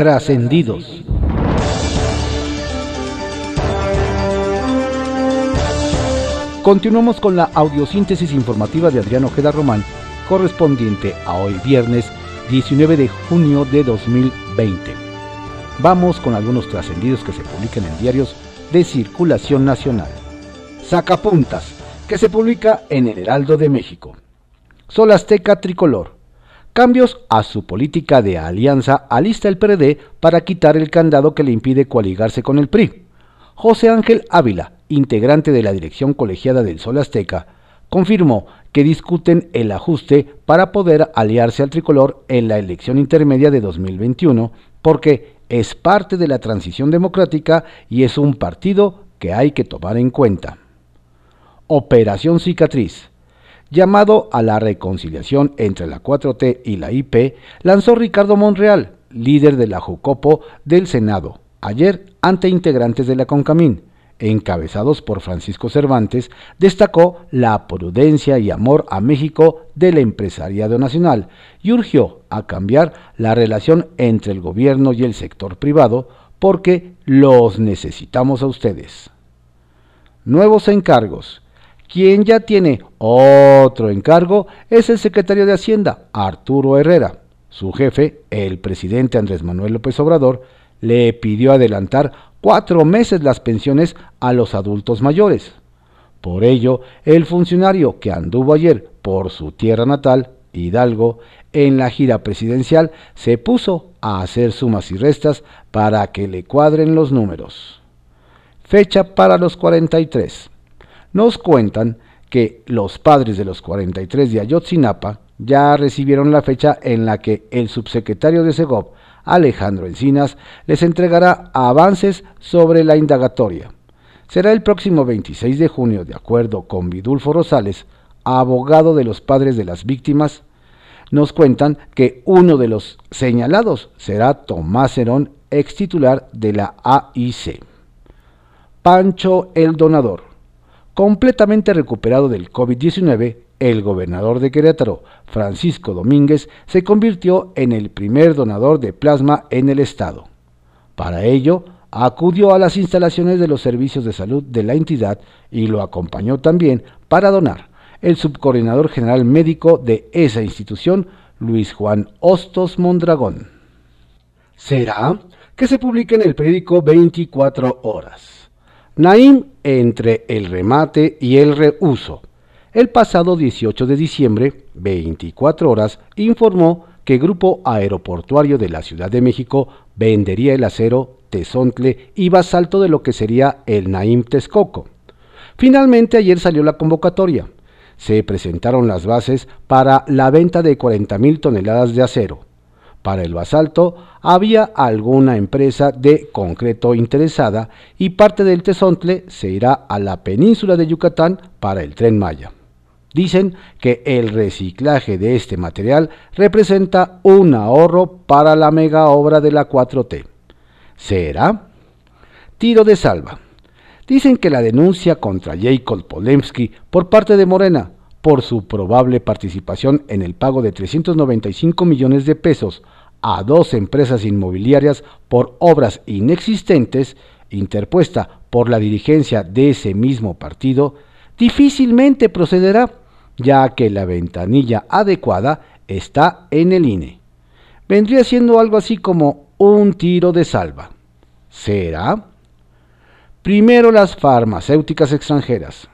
Trascendidos. Continuamos con la audiosíntesis informativa de Adriano Ojeda Román, correspondiente a hoy viernes 19 de junio de 2020. Vamos con algunos trascendidos que se publican en diarios de circulación nacional. Sacapuntas, que se publica en el Heraldo de México. Sol Azteca Tricolor. Cambios a su política de alianza alista el PRD para quitar el candado que le impide coaligarse con el PRI. José Ángel Ávila, integrante de la dirección colegiada del Sol Azteca, confirmó que discuten el ajuste para poder aliarse al tricolor en la elección intermedia de 2021 porque es parte de la transición democrática y es un partido que hay que tomar en cuenta. Operación Cicatriz. Llamado a la reconciliación entre la 4T y la IP, lanzó Ricardo Monreal, líder de la Jucopo del Senado, ayer ante integrantes de la CONCAMIN encabezados por Francisco Cervantes, destacó la prudencia y amor a México del empresariado nacional y urgió a cambiar la relación entre el gobierno y el sector privado porque los necesitamos a ustedes. Nuevos encargos. Quien ya tiene otro encargo es el secretario de Hacienda, Arturo Herrera. Su jefe, el presidente Andrés Manuel López Obrador, le pidió adelantar cuatro meses las pensiones a los adultos mayores. Por ello, el funcionario que anduvo ayer por su tierra natal, Hidalgo, en la gira presidencial, se puso a hacer sumas y restas para que le cuadren los números. Fecha para los 43. Nos cuentan que los padres de los 43 de Ayotzinapa ya recibieron la fecha en la que el subsecretario de Segov, Alejandro Encinas, les entregará avances sobre la indagatoria. Será el próximo 26 de junio, de acuerdo con Vidulfo Rosales, abogado de los padres de las víctimas. Nos cuentan que uno de los señalados será Tomás Herón, ex titular de la AIC. Pancho el Donador. Completamente recuperado del COVID-19, el gobernador de Querétaro, Francisco Domínguez, se convirtió en el primer donador de plasma en el estado. Para ello, acudió a las instalaciones de los servicios de salud de la entidad y lo acompañó también para donar el subcoordinador general médico de esa institución, Luis Juan Hostos Mondragón. Será que se publique en el periódico 24 horas. Naim entre el remate y el reuso el pasado 18 de diciembre, 24 horas, informó que Grupo Aeroportuario de la Ciudad de México vendería el acero Tezontle y basalto de lo que sería el Naim Texcoco. Finalmente ayer salió la convocatoria. Se presentaron las bases para la venta de 40.000 toneladas de acero. Para el basalto había alguna empresa de concreto interesada y parte del Tezontle se irá a la península de Yucatán para el tren Maya. Dicen que el reciclaje de este material representa un ahorro para la mega obra de la 4T. ¿Será? Tiro de salva. Dicen que la denuncia contra Jacob Polemski por parte de Morena por su probable participación en el pago de 395 millones de pesos a dos empresas inmobiliarias por obras inexistentes, interpuesta por la dirigencia de ese mismo partido, difícilmente procederá ya que la ventanilla adecuada está en el INE. Vendría siendo algo así como un tiro de salva. ¿Será? Primero las farmacéuticas extranjeras.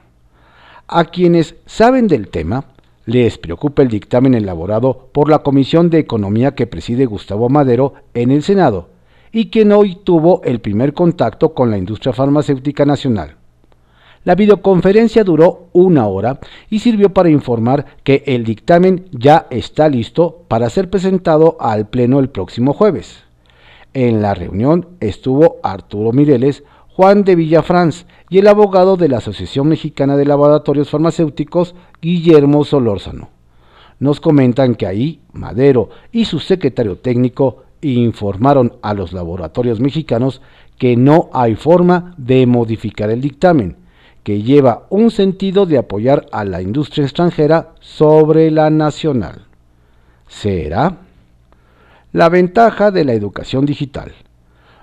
A quienes saben del tema, les preocupa el dictamen elaborado por la Comisión de Economía que preside Gustavo Madero en el Senado y quien hoy tuvo el primer contacto con la industria farmacéutica nacional. La videoconferencia duró una hora y sirvió para informar que el dictamen ya está listo para ser presentado al Pleno el próximo jueves. En la reunión estuvo Arturo Mireles, Juan de Villafranz y el abogado de la Asociación Mexicana de Laboratorios Farmacéuticos, Guillermo Solórzano. Nos comentan que ahí Madero y su secretario técnico informaron a los laboratorios mexicanos que no hay forma de modificar el dictamen, que lleva un sentido de apoyar a la industria extranjera sobre la nacional. ¿Será? La ventaja de la educación digital.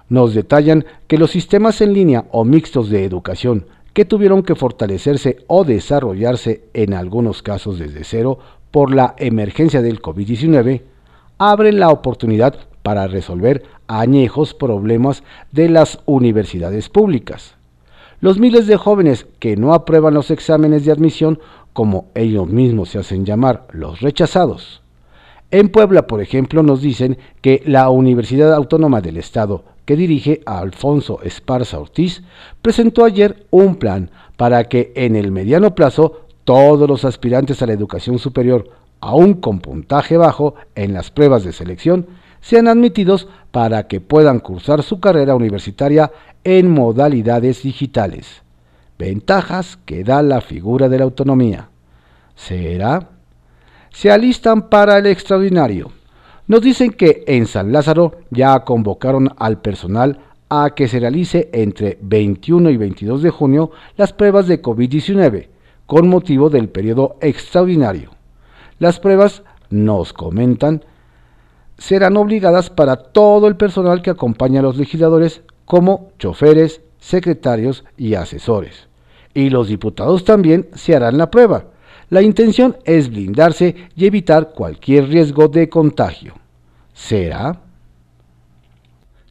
Nos detallan que los sistemas en línea o mixtos de educación que tuvieron que fortalecerse o desarrollarse en algunos casos desde cero por la emergencia del COVID-19, abren la oportunidad para resolver añejos problemas de las universidades públicas. Los miles de jóvenes que no aprueban los exámenes de admisión, como ellos mismos se hacen llamar los rechazados. En Puebla, por ejemplo, nos dicen que la Universidad Autónoma del Estado, que dirige a Alfonso Esparza Ortiz, presentó ayer un plan para que en el mediano plazo todos los aspirantes a la educación superior, aún con puntaje bajo en las pruebas de selección, sean admitidos para que puedan cursar su carrera universitaria en modalidades digitales. Ventajas que da la figura de la autonomía. ¿Será? Se alistan para el extraordinario. Nos dicen que en San Lázaro ya convocaron al personal a que se realice entre 21 y 22 de junio las pruebas de COVID-19 con motivo del periodo extraordinario. Las pruebas, nos comentan, serán obligadas para todo el personal que acompaña a los legisladores como choferes, secretarios y asesores. Y los diputados también se harán la prueba. La intención es blindarse y evitar cualquier riesgo de contagio. ¿Será?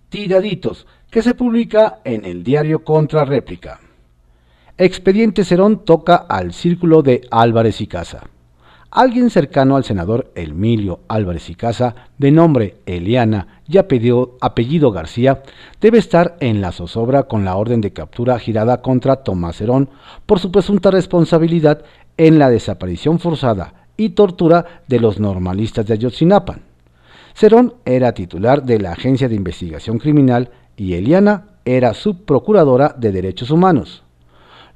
Tiraditos, que se publica en el diario Contra Réplica. Expediente Cerón toca al círculo de Álvarez y Casa. Alguien cercano al senador Emilio Álvarez y Casa, de nombre Eliana y apellido, apellido, García, debe estar en la zozobra con la orden de captura girada contra Tomás Cerón por su presunta responsabilidad en la desaparición forzada y tortura de los normalistas de Ayotzinapan. Cerón era titular de la Agencia de Investigación Criminal y Eliana era subprocuradora de Derechos Humanos.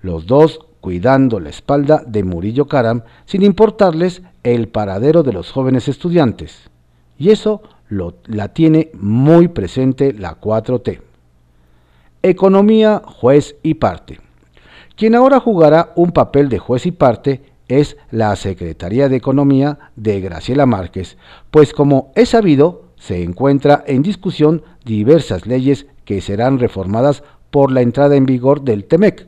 Los dos cuidando la espalda de Murillo Karam sin importarles el paradero de los jóvenes estudiantes. Y eso lo, la tiene muy presente la 4T. Economía, juez y parte. Quien ahora jugará un papel de juez y parte es la Secretaría de Economía de Graciela Márquez, pues como es sabido, se encuentra en discusión diversas leyes que serán reformadas por la entrada en vigor del TEMEC,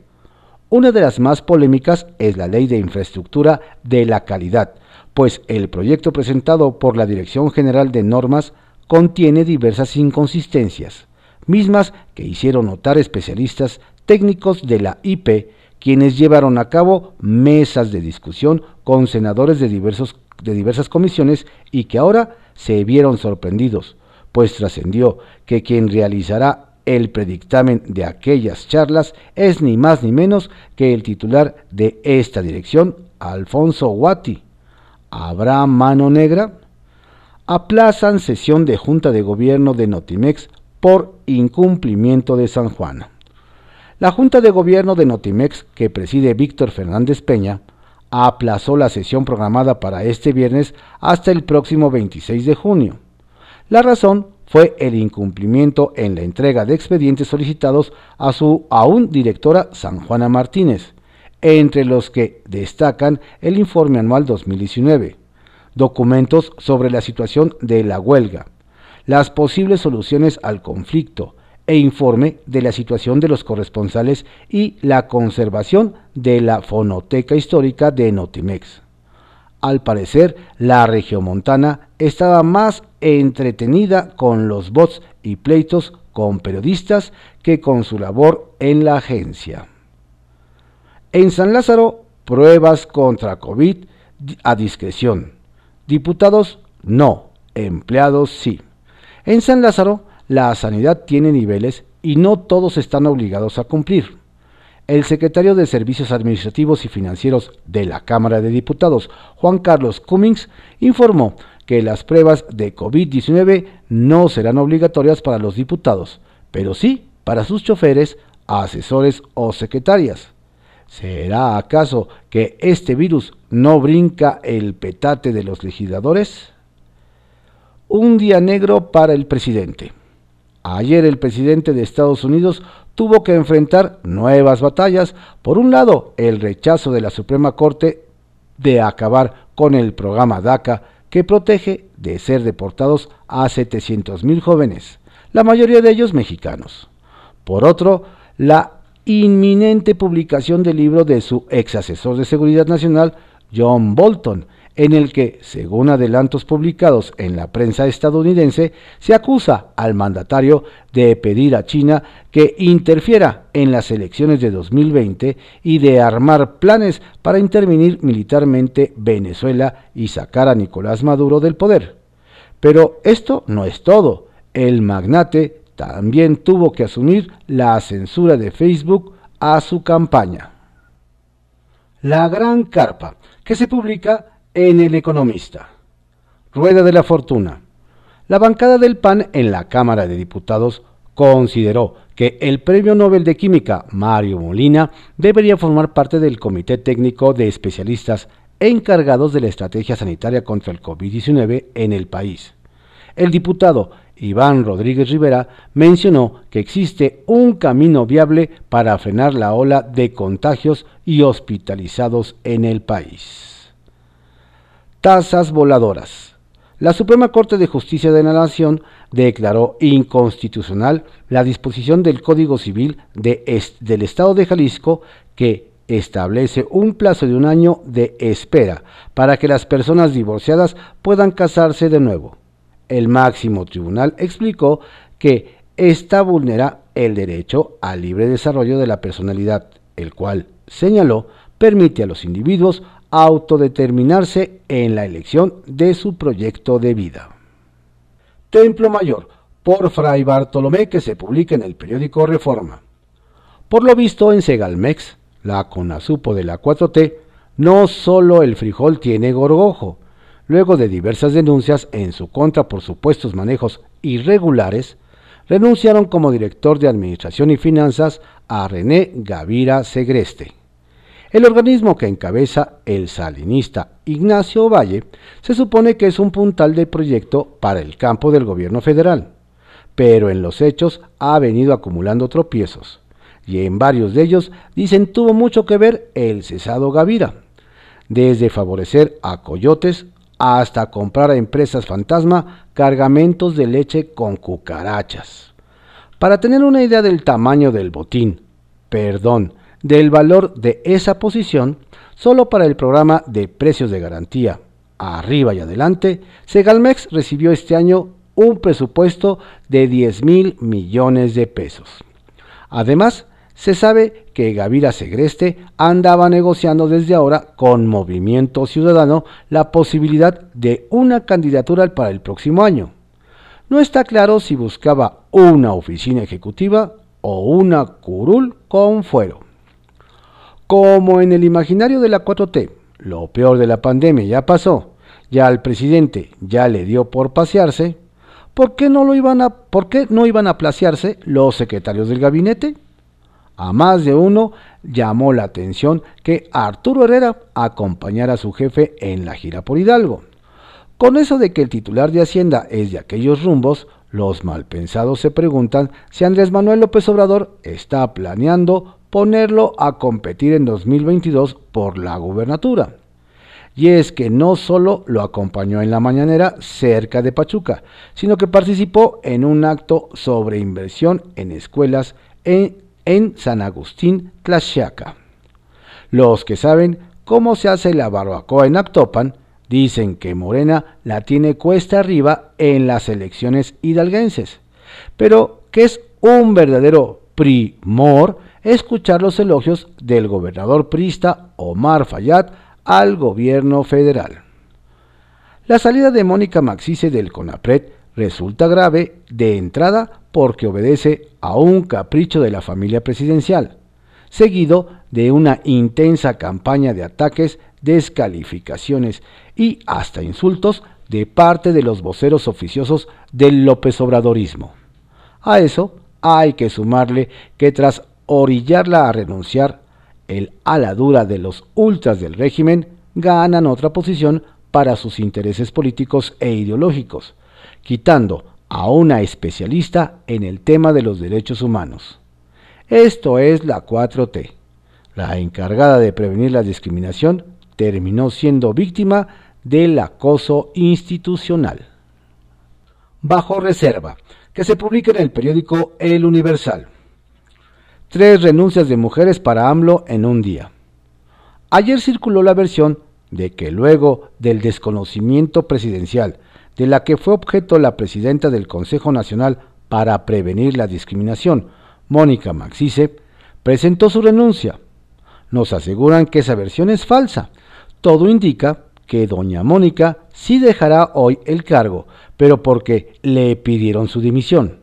una de las más polémicas es la Ley de Infraestructura de la Calidad, pues el proyecto presentado por la Dirección General de Normas contiene diversas inconsistencias, mismas que hicieron notar especialistas técnicos de la IP, quienes llevaron a cabo mesas de discusión con senadores de, diversas comisiones y que ahora se vieron sorprendidos, pues trascendió que quien realizará el predictamen de aquellas charlas es ni más ni menos que el titular de esta dirección, Alfonso Guati. ¿Habrá mano negra? Aplazan sesión de Junta de Gobierno de Notimex por incumplimiento de San Juan. La Junta de Gobierno de Notimex, que preside Víctor Fernández Peña, aplazó la sesión programada para este viernes hasta el próximo 26 de junio. La razón fue el incumplimiento en la entrega de expedientes solicitados a su aún directora San Juana Martínez, entre los que destacan el informe anual 2019, documentos sobre la situación de la huelga, las posibles soluciones al conflicto e informe de la situación de los corresponsales y la conservación de la fonoteca histórica de Notimex. Al parecer, la regiomontana estaba más entretenida con los bots y pleitos con periodistas que con su labor en la agencia. En San Lázaro, pruebas contra COVID a discreción. Diputados, no. Empleados, sí. En San Lázaro, la sanidad tiene niveles y no todos están obligados a cumplir el secretario de Servicios Administrativos y Financieros de la Cámara de Diputados, Juan Carlos Cummings, informó que las pruebas de COVID-19 no serán obligatorias para los diputados, pero sí para sus choferes, asesores o secretarias. ¿Será acaso que este virus no brinca el petate de los legisladores? Un día negro para el presidente. Ayer el presidente de Estados Unidos tuvo que enfrentar nuevas batallas. Por un lado, el rechazo de la Suprema Corte de acabar con el programa DACA que protege de ser deportados a 700.000 jóvenes, la mayoría de ellos mexicanos. Por otro, la inminente publicación del libro de su ex asesor de seguridad nacional, John Bolton, en el que, según adelantos publicados en la prensa estadounidense, se acusa al mandatario de pedir a China que interfiera en las elecciones de 2020 y de armar planes para intervenir militarmente Venezuela y sacar a Nicolás Maduro del poder. Pero esto no es todo. El magnate también tuvo que asumir la censura de Facebook a su campaña. La Gran Carpa, que se publica en El Economista. Rueda de la Fortuna. La bancada del PAN en la Cámara de Diputados consideró que el Premio Nobel de Química Mario Molina debería formar parte del Comité Técnico de Especialistas encargados de la estrategia sanitaria contra el COVID-19 en el país. El diputado Iván Rodríguez Rivera mencionó que existe un camino viable para frenar la ola de contagios y hospitalizados en el país. Tasas voladoras. La Suprema Corte de Justicia de la Nación declaró inconstitucional la disposición del Código Civil del Estado de Jalisco que establece un plazo de un año de espera para que las personas divorciadas puedan casarse de nuevo. El máximo tribunal explicó que esta vulnera el derecho al libre desarrollo de la personalidad, el cual, señaló, permite a los individuos autodeterminarse en la elección de su proyecto de vida. Templo Mayor, por Fray Bartolomé, que se publica en el periódico Reforma. Por lo visto en Segalmex, la CONASUPO de la 4T, no solo el frijol tiene gorgojo. Luego de diversas denuncias en su contra por supuestos manejos irregulares, renunciaron como director de Administración y Finanzas a René Gavira Segreste. El organismo que encabeza el salinista Ignacio Valle se supone que es un puntal de proyecto para el campo del gobierno federal, pero en los hechos ha venido acumulando tropiezos, y en varios de ellos dicen tuvo mucho que ver el cesado Gavira, desde favorecer a coyotes hasta comprar a empresas fantasma cargamentos de leche con cucarachas. Para tener una idea del tamaño del botín, perdón, del valor de esa posición solo para el programa de precios de garantía arriba y adelante, Segalmex recibió este año un presupuesto de 10 mil millones de pesos. Además, se sabe que Gavira Segreste andaba negociando desde ahora con Movimiento Ciudadano la posibilidad de una candidatura para el próximo año. No está claro si buscaba una oficina ejecutiva o una curul con fuero. Como en el imaginario de la 4T, lo peor de la pandemia ya pasó, ya al presidente ya le dio por pasearse, ¿por qué no, lo iban a, ¿por qué no iban a placearse los secretarios del gabinete? A más de uno llamó la atención que Arturo Herrera acompañara a su jefe en la gira por Hidalgo. Con eso de que el titular de Hacienda es de aquellos rumbos, los malpensados se preguntan si Andrés Manuel López Obrador está planeando ponerlo a competir en 2022 por la gubernatura. Y es que no solo lo acompañó en la mañanera cerca de Pachuca, sino que participó en un acto sobre inversión en escuelas en, San Agustín, Tlaxiaca. Los que saben cómo se hace la barbacoa en Actopan dicen que Morena la tiene cuesta arriba en las elecciones hidalguenses, pero que es un verdadero primor escuchar los elogios del gobernador prista Omar Fayad al gobierno federal. La salida de Mónica Maxice del CONAPRED resulta grave de entrada porque obedece a un capricho de la familia presidencial, seguido de una intensa campaña de ataques, descalificaciones y hasta insultos de parte de los voceros oficiosos del López Obradorismo. A eso hay que sumarle que tras orillarla a renunciar, el ala dura de los ultras del régimen ganan otra posición para sus intereses políticos e ideológicos, quitando a una especialista en el tema de los derechos humanos. Esto es la 4T. La encargada de prevenir la discriminación terminó siendo víctima del acoso institucional. Bajo reserva, que se publica en el periódico El Universal. Tres renuncias de mujeres para AMLO en un día. Ayer circuló la versión de que luego del desconocimiento presidencial de la que fue objeto la presidenta del Consejo Nacional para Prevenir la Discriminación, Mónica Maxice, presentó su renuncia. Nos aseguran que esa versión es falsa. Todo indica que doña Mónica sí dejará hoy el cargo, pero porque le pidieron su dimisión.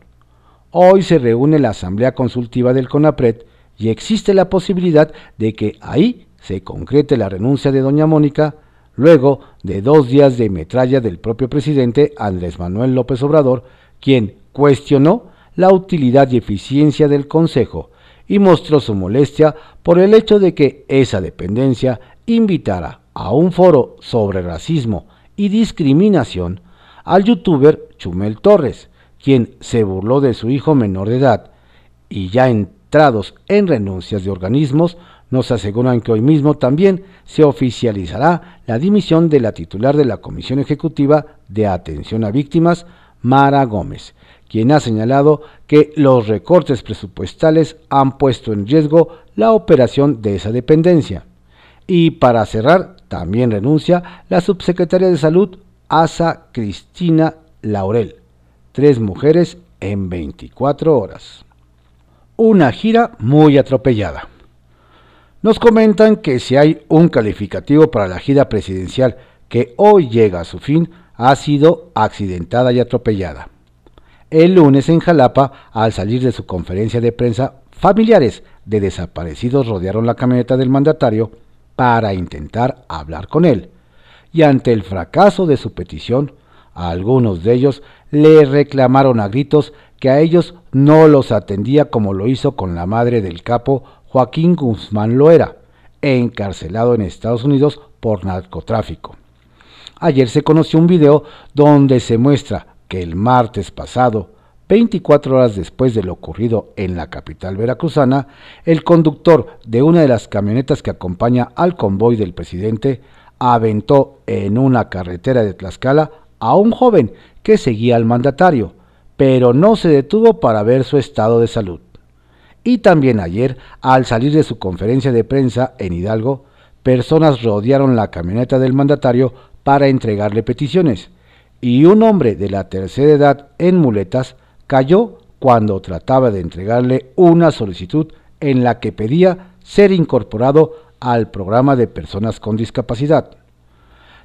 Hoy se reúne la Asamblea Consultiva del CONAPRED y existe la posibilidad de que ahí se concrete la renuncia de doña Mónica luego de dos días de metralla del propio presidente Andrés Manuel López Obrador, quien cuestionó la utilidad y eficiencia del Consejo y mostró su molestia por el hecho de que esa dependencia invitara a un foro sobre racismo y discriminación al youtuber Chumel Torres, quien se burló de su hijo menor de edad, y ya entrados en renuncias de organismos, nos aseguran que hoy mismo también se oficializará la dimisión de la titular de la Comisión Ejecutiva de Atención a Víctimas, Mara Gómez, quien ha señalado que los recortes presupuestales han puesto en riesgo la operación de esa dependencia. Y para cerrar, también renuncia la subsecretaria de Salud, Asa Cristina Laurel tres mujeres en 24 horas. Una gira muy atropellada. Nos comentan que si hay un calificativo para la gira presidencial que hoy llega a su fin, ha sido accidentada y atropellada. El lunes en Jalapa, al salir de su conferencia de prensa, familiares de desaparecidos rodearon la camioneta del mandatario para intentar hablar con él. Y ante el fracaso de su petición, algunos de ellos le reclamaron a gritos que a ellos no los atendía como lo hizo con la madre del capo Joaquín Guzmán Loera, encarcelado en Estados Unidos por narcotráfico. Ayer se conoció un video donde se muestra que el martes pasado, 24 horas después de lo ocurrido en la capital veracruzana, el conductor de una de las camionetas que acompaña al convoy del presidente aventó en una carretera de Tlaxcala a un joven que seguía al mandatario, pero no se detuvo para ver su estado de salud. Y también ayer, al salir de su conferencia de prensa en Hidalgo, personas rodearon la camioneta del mandatario para entregarle peticiones, y un hombre de la tercera edad en muletas cayó cuando trataba de entregarle una solicitud en la que pedía ser incorporado al programa de personas con discapacidad.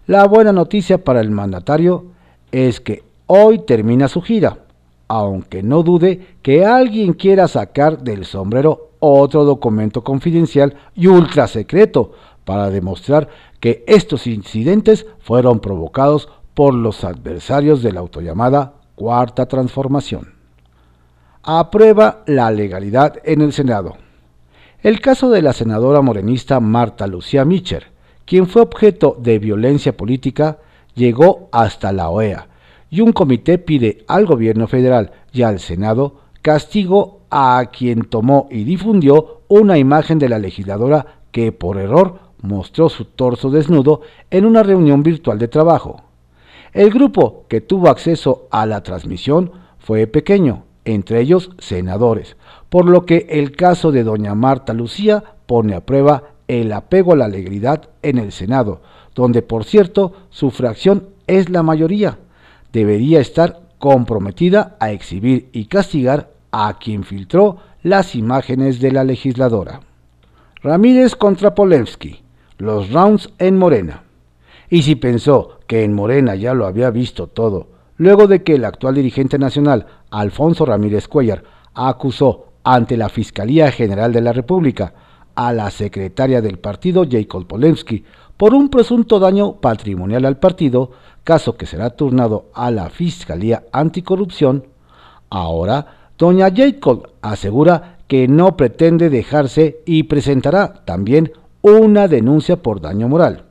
La buena noticia para el mandatario es que hoy termina su gira, aunque no dude que alguien quiera sacar del sombrero otro documento confidencial y ultra secreto para demostrar que estos incidentes fueron provocados por los adversarios de la autollamada Cuarta Transformación. Aprueba la legalidad en el Senado. El caso de la senadora morenista Marta Lucía Micher, quien fue objeto de violencia política, llegó hasta la OEA y un comité pide al gobierno federal y al Senado castigo a quien tomó y difundió una imagen de la legisladora que por error mostró su torso desnudo en una reunión virtual de trabajo. El grupo que tuvo acceso a la transmisión fue pequeño, entre ellos senadores, por lo que el caso de doña Marta Lucía pone a prueba el apego a la legalidad en el Senado, donde por cierto su fracción es la mayoría. Debería estar comprometida a exhibir y castigar a quien filtró las imágenes de la legisladora. Ramírez contra Polensky, los rounds en Morena. Y si pensó que en Morena ya lo había visto todo, luego de que el actual dirigente nacional, Alfonso Ramírez Cuellar, acusó ante la Fiscalía General de la República a la secretaria del partido, Jacob Polensky, por un presunto daño patrimonial al partido, caso que será turnado a la Fiscalía Anticorrupción, ahora doña Jacob asegura que no pretende dejarse y presentará también una denuncia por daño moral.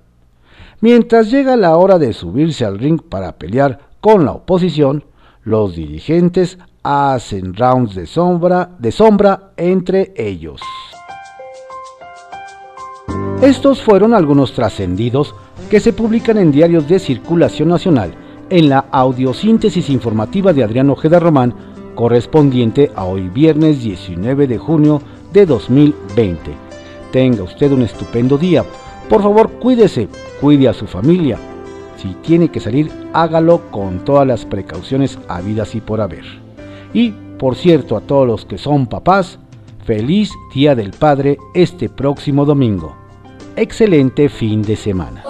Mientras llega la hora de subirse al ring para pelear con la oposición, los dirigentes hacen rounds de sombra, de sombra entre ellos. Estos fueron algunos trascendidos que se publican en diarios de circulación nacional en la audiosíntesis informativa de Adrián Ojeda Román, correspondiente a hoy viernes 19 de junio de 2020. Tenga usted un estupendo día. Por favor, cuídese, cuide a su familia. Si tiene que salir, hágalo con todas las precauciones habidas y por haber. Y, por cierto, a todos los que son papás, feliz Día del Padre este próximo domingo. Excelente fin de semana.